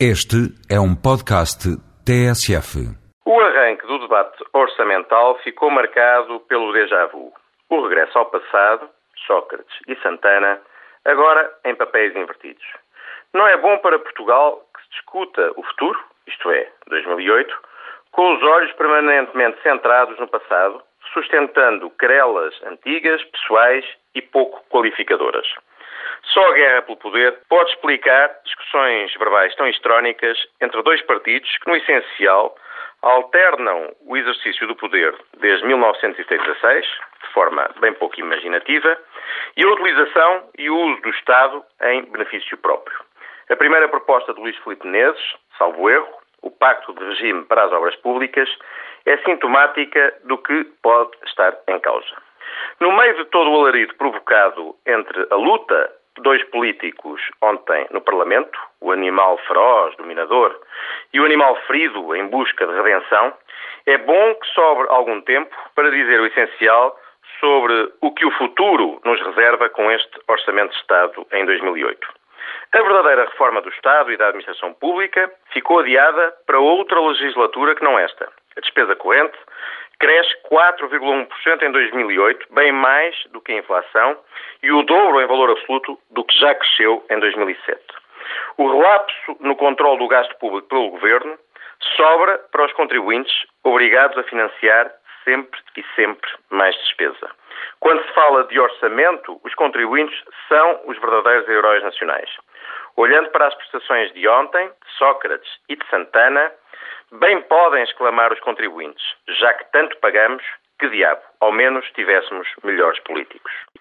Este é um podcast TSF. O arranque do debate orçamental ficou marcado pelo déjà vu. O regresso ao passado, Sócrates e Santana, agora em papéis invertidos. Não é bom para Portugal que se discuta o futuro, isto é, 2008, com os olhos permanentemente centrados no passado, sustentando querelas antigas, pessoais e pouco qualificadoras. Só a guerra pelo poder pode explicar discussões verbais tão histrónicas entre dois partidos que, no essencial, alternam o exercício do poder desde 1916, de forma bem pouco imaginativa, e a utilização e o uso do Estado em benefício próprio. A primeira proposta de Luís Filipe Menezes, salvo erro, o Pacto de Regime para as Obras Públicas, é sintomática do que pode estar em causa. No meio de todo o alarido provocado entre a luta dois políticos ontem no Parlamento, o animal feroz, dominador, e o animal ferido em busca de redenção, é bom que sobre algum tempo para dizer o essencial sobre o que o futuro nos reserva com este Orçamento de Estado em 2008. A verdadeira reforma do Estado e da administração pública ficou adiada para outra legislatura que não esta. A despesa corrente cresce 4,1% em 2008, bem mais do que a inflação, e o dobro em valor absoluto do que já cresceu em 2007. O relapso no controle do gasto público pelo governo sobra para os contribuintes obrigados a financiar sempre e sempre mais despesa. Quando se fala de orçamento, os contribuintes são os verdadeiros heróis nacionais. Olhando para as prestações de ontem, de Sócrates e de Santana, bem podem exclamar os contribuintes, já que tanto pagamos, que diabo, ao menos tivéssemos melhores políticos.